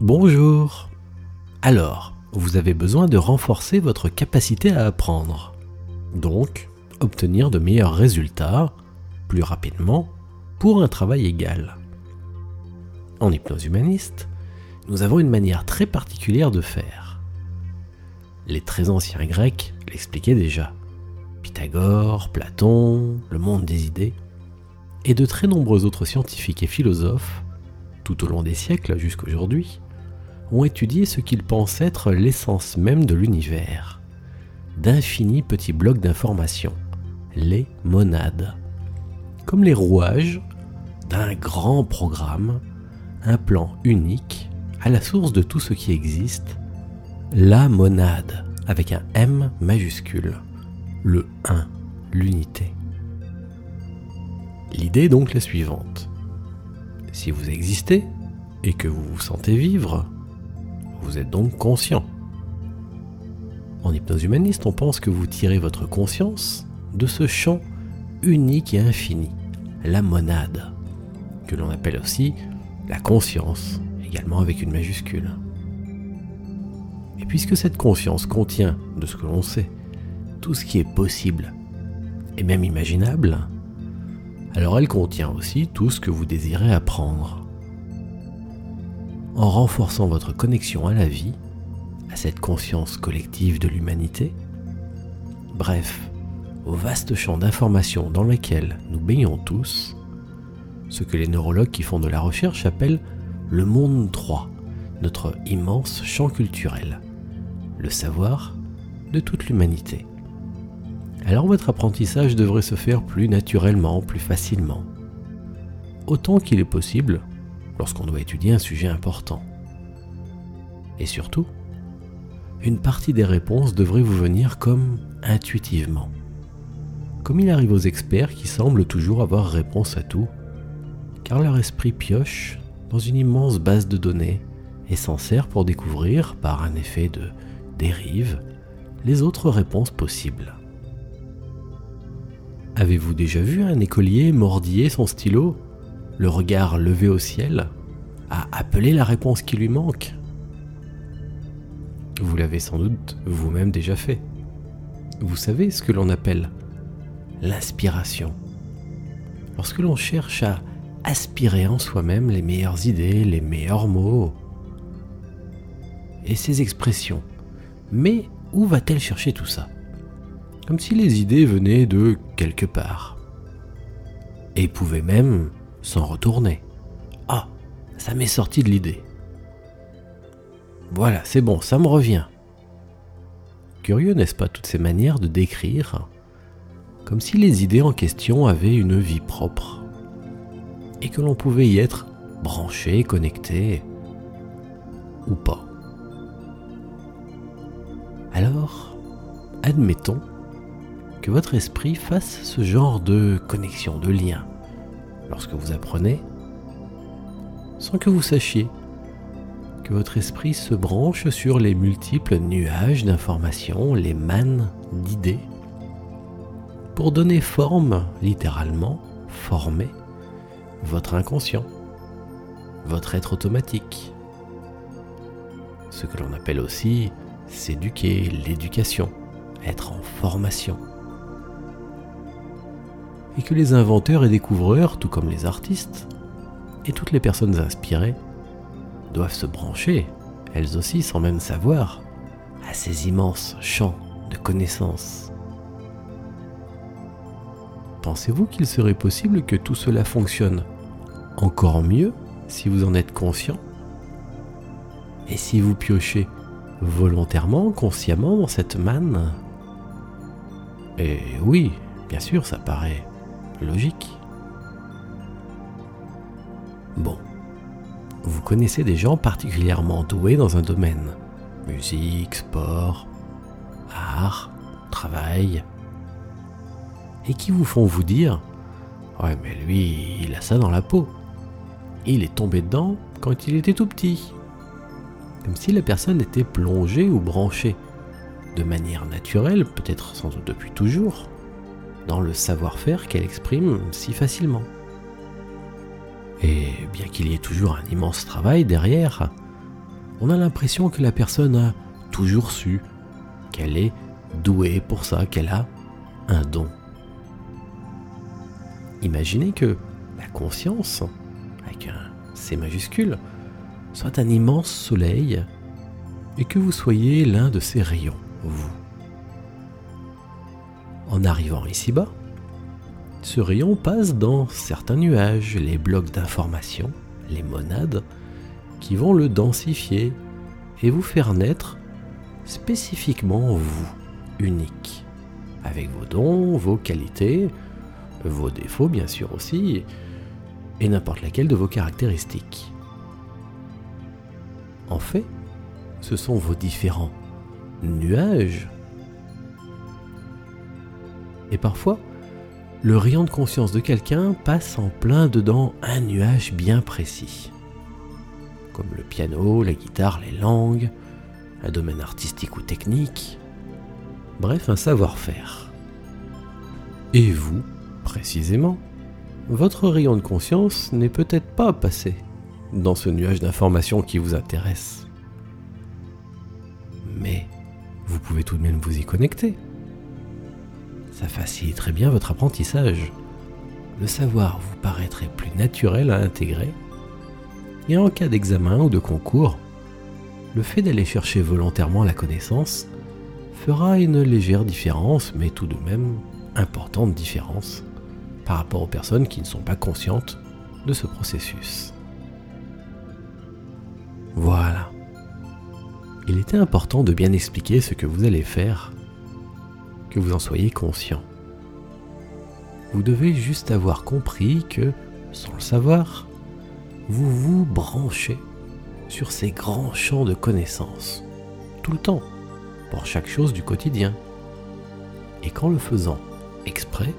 Bonjour. Alors, vous avez besoin de renforcer votre capacité à apprendre. Donc, obtenir de meilleurs résultats, plus rapidement, pour un travail égal. En hypnose humaniste, nous avons une manière très particulière de faire. Les très anciens Grecs l'expliquaient déjà. Pythagore, Platon, le monde des idées, et de très nombreux autres scientifiques et philosophes, tout au long des siècles jusqu'aujourd'hui, ont étudié ce qu'ils pensent être l'essence même de l'univers, d'infinis petits blocs d'informations, les monades, comme les rouages d'un grand programme, un plan unique à la source de tout ce qui existe, la monade, avec un M majuscule, le 1, l'unité. L'idée est donc la suivante. Si vous existez et que vous vous sentez vivre, vous êtes donc conscient. En hypnose humaniste, on pense que vous tirez votre conscience de ce champ unique et infini, la monade, que l'on appelle aussi la conscience, également avec une majuscule. Et puisque cette conscience contient, de ce que l'on sait, tout ce qui est possible et même imaginable, alors elle contient aussi tout ce que vous désirez apprendre. En renforçant votre connexion à la vie, à cette conscience collective de l'humanité, bref, au vaste champ d'informations dans lequel nous baignons tous, ce que les neurologues qui font de la recherche appellent le monde 3, notre immense champ culturel, le savoir de toute l'humanité. Alors votre apprentissage devrait se faire plus naturellement, plus facilement. Autant qu'il est possible lorsqu'on doit étudier un sujet important. Et surtout, une partie des réponses devrait vous venir comme intuitivement. Comme il arrive aux experts qui semblent toujours avoir réponse à tout, car leur esprit pioche dans une immense base de données et s'en sert pour découvrir, par un effet de dérive, les autres réponses possibles. Avez-vous déjà vu un écolier mordiller son stylo, le regard levé au ciel, à appeler la réponse qui lui manque Vous l'avez sans doute vous-même déjà fait. Vous savez ce que l'on appelle l'inspiration. Lorsque l'on cherche à aspirer en soi-même les meilleures idées, les meilleurs mots et ces expressions. Mais où va-t-elle chercher tout ça? Comme si les idées venaient de quelque part. Et pouvaient même s'en retourner. Ah, ça m'est sorti de l'idée. Voilà, c'est bon, ça me revient. Curieux, n'est-ce pas, toutes ces manières de décrire, comme si les idées en question avaient une vie propre et que l'on pouvait y être branché, connecté ou pas. Alors, admettons que votre esprit fasse ce genre de connexion, de lien, lorsque vous apprenez, sans que vous sachiez que votre esprit se branche sur les multiples nuages d'informations, les mannes d'idées, pour donner forme, littéralement, former, votre inconscient, votre être automatique. Ce que l'on appelle aussi s'éduquer, l'éducation, être en formation. Et que les inventeurs et découvreurs, tout comme les artistes, et toutes les personnes inspirées, doivent se brancher, elles aussi sans même savoir, à ces immenses champs de connaissances. Pensez-vous qu'il serait possible que tout cela fonctionne encore mieux si vous en êtes conscient? Et si vous piochez volontairement, consciemment dans cette manne? Et oui, bien sûr, ça paraît logique. Bon, vous connaissez des gens particulièrement doués dans un domaine. Musique, sport, art, travail, et qui vous font vous dire Ouais, mais lui, il a ça dans la peau. Il est tombé dedans quand il était tout petit. Comme si la personne était plongée ou branchée, de manière naturelle, peut-être sans doute depuis toujours, dans le savoir-faire qu'elle exprime si facilement. Et bien qu'il y ait toujours un immense travail derrière, on a l'impression que la personne a toujours su, qu'elle est douée pour ça, qu'elle a un don. Imaginez que la conscience, avec un C majuscule, soit un immense soleil et que vous soyez l'un de ses rayons, vous. En arrivant ici-bas, ce rayon passe dans certains nuages, les blocs d'information, les monades, qui vont le densifier et vous faire naître spécifiquement vous, unique, avec vos dons, vos qualités, vos défauts bien sûr aussi, et n'importe laquelle de vos caractéristiques. En fait, ce sont vos différents nuages. Et parfois, le rayon de conscience de quelqu'un passe en plein dedans un nuage bien précis comme le piano, la guitare, les langues, un domaine artistique ou technique, bref un savoir-faire. Et vous, précisément, votre rayon de conscience n'est peut-être pas passé dans ce nuage d'informations qui vous intéresse. Mais vous pouvez tout de même vous y connecter. Ça faciliterait bien votre apprentissage. Le savoir vous paraîtrait plus naturel à intégrer et en cas d'examen ou de concours, le fait d'aller chercher volontairement la connaissance fera une légère différence, mais tout de même importante différence, par rapport aux personnes qui ne sont pas conscientes de ce processus. Voilà. Il était important de bien expliquer ce que vous allez faire, que vous en soyez conscient. Vous devez juste avoir compris que, sans le savoir, vous vous branchez sur ces grands champs de connaissances, tout le temps, pour chaque chose du quotidien. Et qu'en le faisant exprès,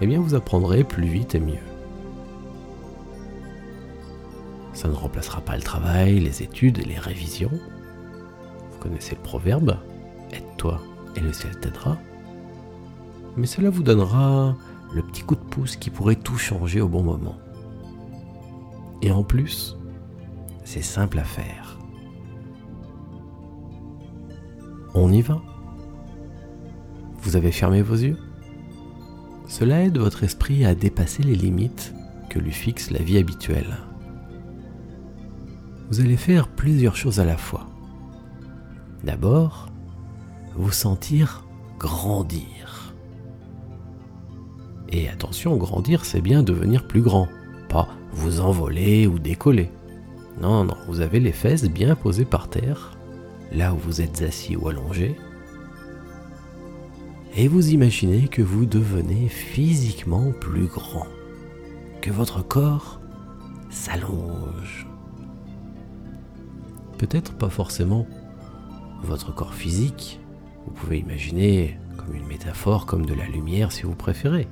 eh bien vous apprendrez plus vite et mieux. Ça ne remplacera pas le travail, les études les révisions. Vous connaissez le proverbe Aide-toi et le ciel t'aidera. Mais cela vous donnera le petit coup de pouce qui pourrait tout changer au bon moment. Et en plus, c'est simple à faire. On y va Vous avez fermé vos yeux Cela aide votre esprit à dépasser les limites que lui fixe la vie habituelle. Vous allez faire plusieurs choses à la fois. D'abord, vous sentir grandir. Et attention, grandir, c'est bien devenir plus grand, pas vous envoler ou décoller. Non, non, vous avez les fesses bien posées par terre, là où vous êtes assis ou allongé, et vous imaginez que vous devenez physiquement plus grand, que votre corps s'allonge. Peut-être pas forcément votre corps physique, vous pouvez imaginer comme une métaphore comme de la lumière si vous préférez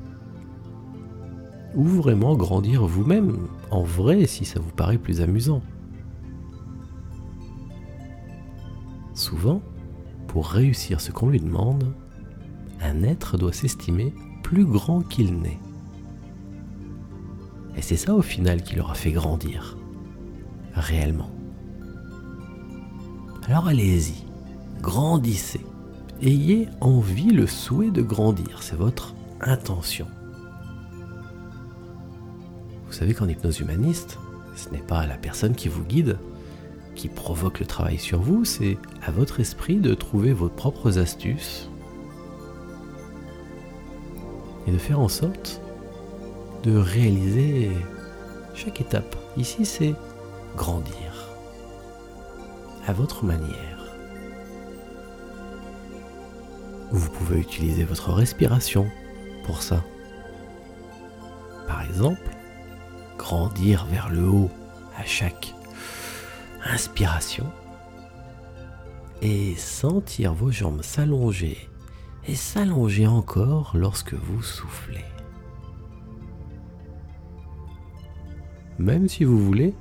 ou vraiment grandir vous-même, en vrai si ça vous paraît plus amusant. Souvent, pour réussir ce qu'on lui demande, un être doit s'estimer plus grand qu'il n'est. Et c'est ça au final qui leur a fait grandir, réellement. Alors allez-y, grandissez, ayez envie, le souhait de grandir, c'est votre intention. Vous savez qu'en hypnose humaniste, ce n'est pas la personne qui vous guide qui provoque le travail sur vous, c'est à votre esprit de trouver vos propres astuces et de faire en sorte de réaliser chaque étape. Ici, c'est grandir à votre manière. Vous pouvez utiliser votre respiration pour ça. Par exemple, grandir vers le haut à chaque inspiration et sentir vos jambes s'allonger et s'allonger encore lorsque vous soufflez. Même si vous voulez,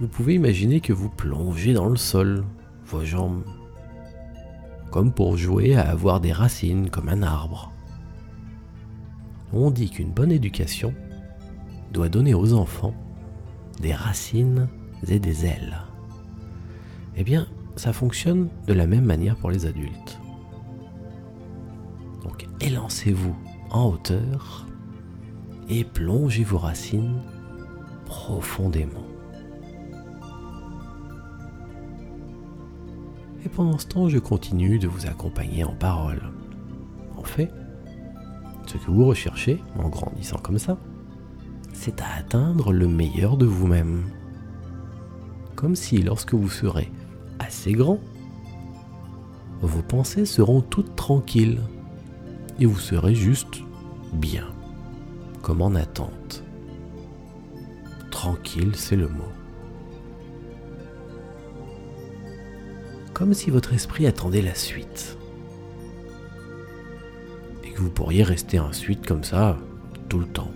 vous pouvez imaginer que vous plongez dans le sol, vos jambes, comme pour jouer à avoir des racines comme un arbre. On dit qu'une bonne éducation doit donner aux enfants des racines et des ailes. Eh bien, ça fonctionne de la même manière pour les adultes. Donc élancez-vous en hauteur et plongez vos racines profondément. Et pendant ce temps, je continue de vous accompagner en parole. En fait, ce que vous recherchez, en grandissant comme ça, c'est à atteindre le meilleur de vous-même. Comme si lorsque vous serez assez grand, vos pensées seront toutes tranquilles et vous serez juste bien, comme en attente. Tranquille, c'est le mot. Comme si votre esprit attendait la suite. Et que vous pourriez rester ensuite comme ça tout le temps.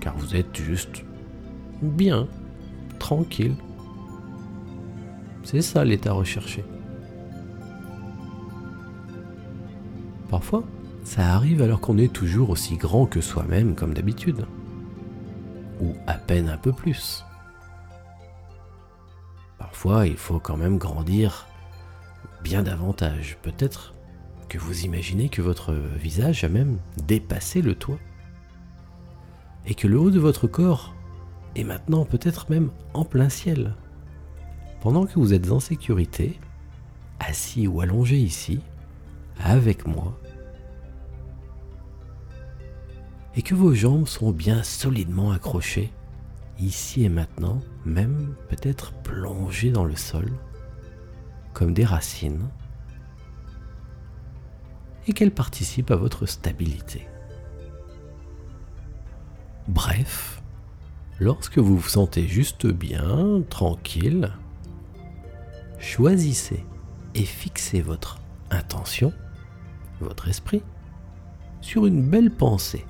Car vous êtes juste bien, tranquille. C'est ça l'état recherché. Parfois, ça arrive alors qu'on est toujours aussi grand que soi-même comme d'habitude. Ou à peine un peu plus. Il faut quand même grandir bien davantage. Peut-être que vous imaginez que votre visage a même dépassé le toit. Et que le haut de votre corps est maintenant peut-être même en plein ciel. Pendant que vous êtes en sécurité, assis ou allongé ici, avec moi, et que vos jambes sont bien solidement accrochées, ici et maintenant, même peut-être plongées dans le sol, comme des racines, et qu'elles participent à votre stabilité. Bref, lorsque vous vous sentez juste bien, tranquille, choisissez et fixez votre intention, votre esprit, sur une belle pensée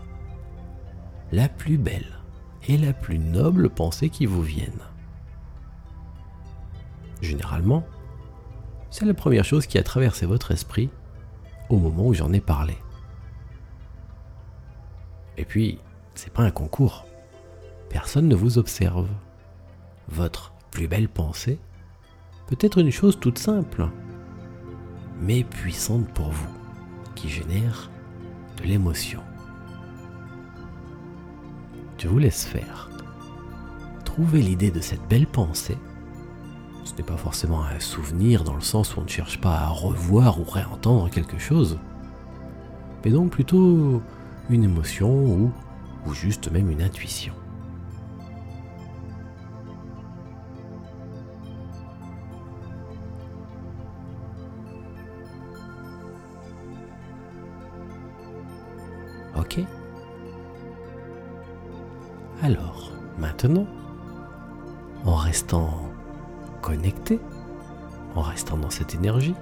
la plus belle et la plus noble pensée qui vous vienne. Généralement, c'est la première chose qui a traversé votre esprit au moment où j'en ai parlé. Et puis, c'est pas un concours. Personne ne vous observe. Votre plus belle pensée peut être une chose toute simple, mais puissante pour vous, qui génère de l'émotion. Je vous laisse faire. Trouvez l'idée de cette belle pensée. Ce n'est pas forcément un souvenir dans le sens où on ne cherche pas à revoir ou réentendre quelque chose, mais donc plutôt une émotion ou juste même une intuition. Alors, maintenant, en restant connecté, en restant dans cette énergie,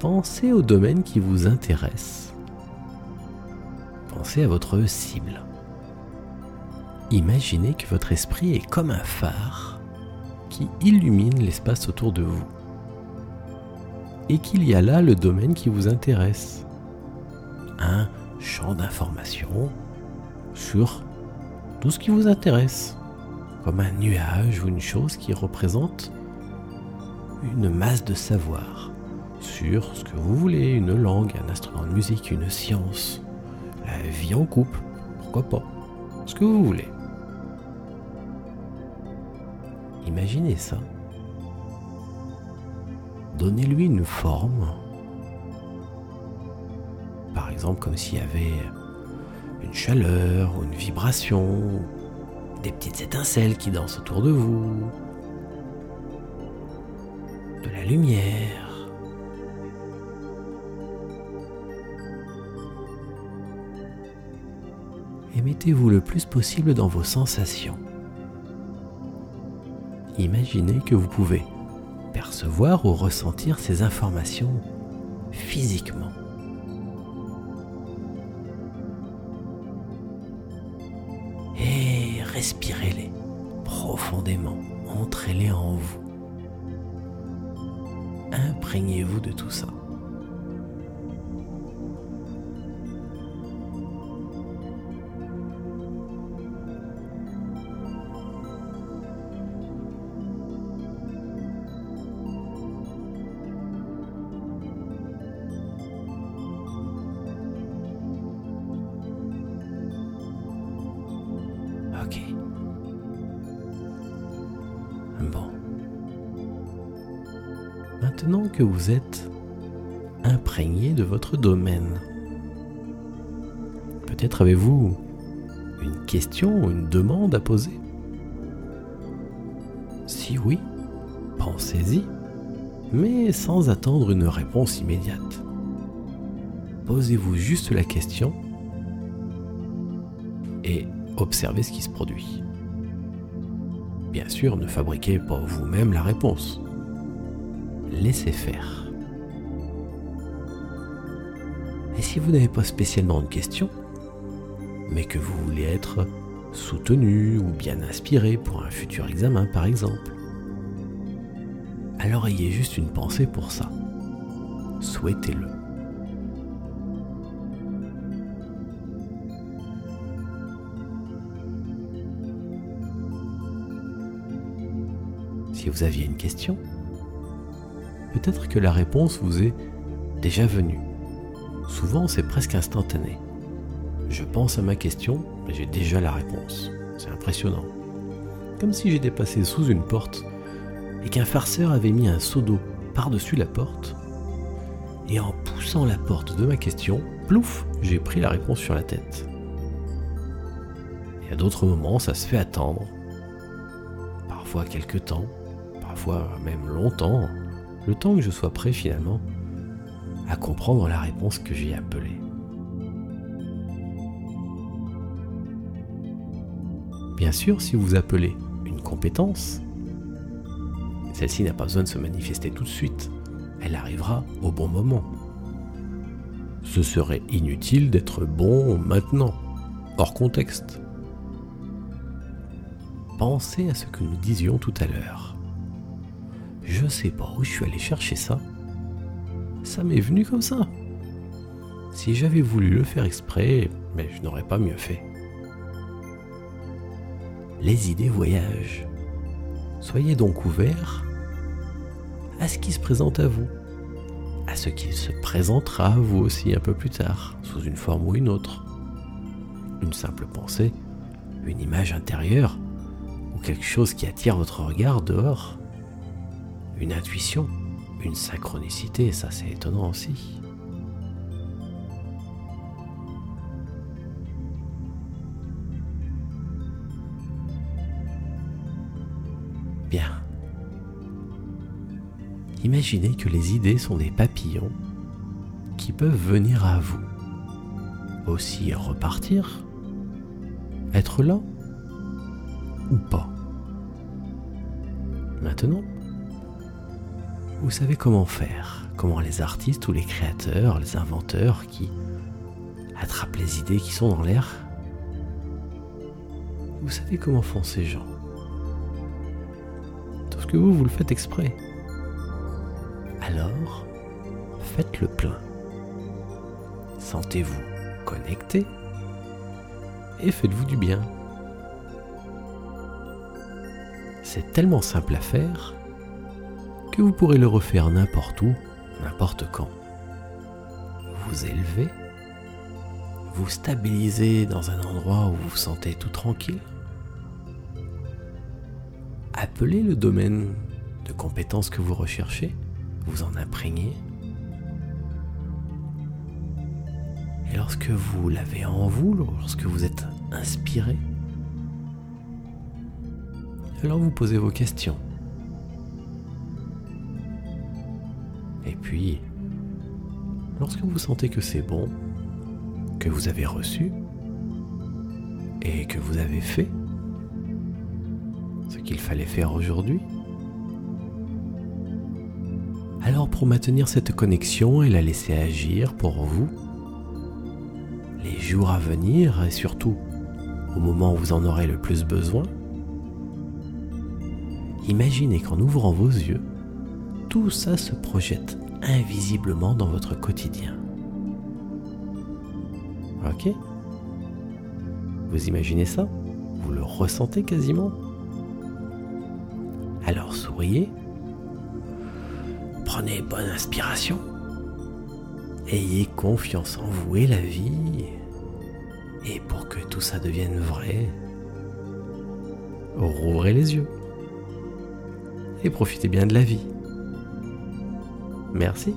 pensez au domaine qui vous intéresse. Pensez à votre cible. Imaginez que votre esprit est comme un phare qui illumine l'espace autour de vous. Et qu'il y a là le domaine qui vous intéresse. Un champ d'information sur tout ce qui vous intéresse, comme un nuage ou une chose qui représente une masse de savoir sur ce que vous voulez, une langue, un instrument de musique, une science, la vie en couple, pourquoi pas, ce que vous voulez. Imaginez ça. Donnez-lui une forme. Par exemple, comme s'il y avait une chaleur ou une vibration, des petites étincelles qui dansent autour de vous, de la lumière. Et mettez-vous le plus possible dans vos sensations. Imaginez que vous pouvez percevoir ou ressentir ces informations physiquement. Respirez-les profondément, entrez-les en vous. Imprégnez-vous de tout ça. Maintenant que vous êtes imprégné de votre domaine, peut-être avez-vous une question une demande à poser? Si oui, pensez-y, mais sans attendre une réponse immédiate. Posez-vous juste la question et observez ce qui se produit. Bien sûr, ne fabriquez pas vous-même la réponse. Laissez faire. Et si vous n'avez pas spécialement de question, mais que vous voulez être soutenu ou bien inspiré pour un futur examen par exemple, alors ayez juste une pensée pour ça. Souhaitez-le. Si vous aviez une question, peut-être que la réponse vous est déjà venue. Souvent, c'est presque instantané. Je pense à ma question, mais j'ai déjà la réponse. C'est impressionnant. Comme si j'étais passé sous une porte et qu'un farceur avait mis un seau d'eau par-dessus la porte. Et en poussant la porte de ma question, plouf, j'ai pris la réponse sur la tête. Et à d'autres moments, ça se fait attendre. Parfois quelques temps, parfois même longtemps, le temps que je sois prêt finalement à comprendre la réponse que j'ai appelée. Bien sûr, si vous appelez une compétence, celle-ci n'a pas besoin de se manifester tout de suite. Elle arrivera au bon moment. Ce serait inutile d'être bon maintenant, hors contexte. Pensez à ce que nous disions tout à l'heure. Je sais pas où je suis allé chercher ça. Ça m'est venu comme ça. Si j'avais voulu le faire exprès, mais je n'aurais pas mieux fait. Les idées voyagent. Soyez donc ouverts à ce qui se présente à vous, à ce qui se présentera à vous aussi un peu plus tard, sous une forme ou une autre. Une simple pensée, une image intérieure, ou quelque chose qui attire votre regard dehors une intuition, une synchronicité, ça c'est étonnant aussi. Bien. Imaginez que les idées sont des papillons qui peuvent venir à vous. Aussi repartir, être là ou pas. Maintenant, vous savez comment faire, comment les artistes ou les créateurs, les inventeurs qui attrapent les idées qui sont dans l'air, vous savez comment font ces gens. Ce que vous, vous le faites exprès. Alors, faites le plein. Sentez-vous connecté et faites-vous du bien. C'est tellement simple à faire vous pourrez le refaire n'importe où, n'importe quand. Vous élevez, vous stabilisez dans un endroit où vous vous sentez tout tranquille. Appelez le domaine de compétences que vous recherchez, vous en imprégnez. Et lorsque vous l'avez en vous, lorsque vous êtes inspiré, alors vous posez vos questions. Et puis, lorsque vous sentez que c'est bon, que vous avez reçu, et que vous avez fait ce qu'il fallait faire aujourd'hui, alors pour maintenir cette connexion et la laisser agir pour vous, les jours à venir et surtout au moment où vous en aurez le plus besoin, imaginez qu'en ouvrant vos yeux, tout ça se projette invisiblement dans votre quotidien. Ok? Vous imaginez ça? Vous le ressentez quasiment? Alors souriez, prenez bonne inspiration, ayez confiance en vous et la vie, et pour que tout ça devienne vrai, rouvrez les yeux. et profitez bien de la vie. Merci.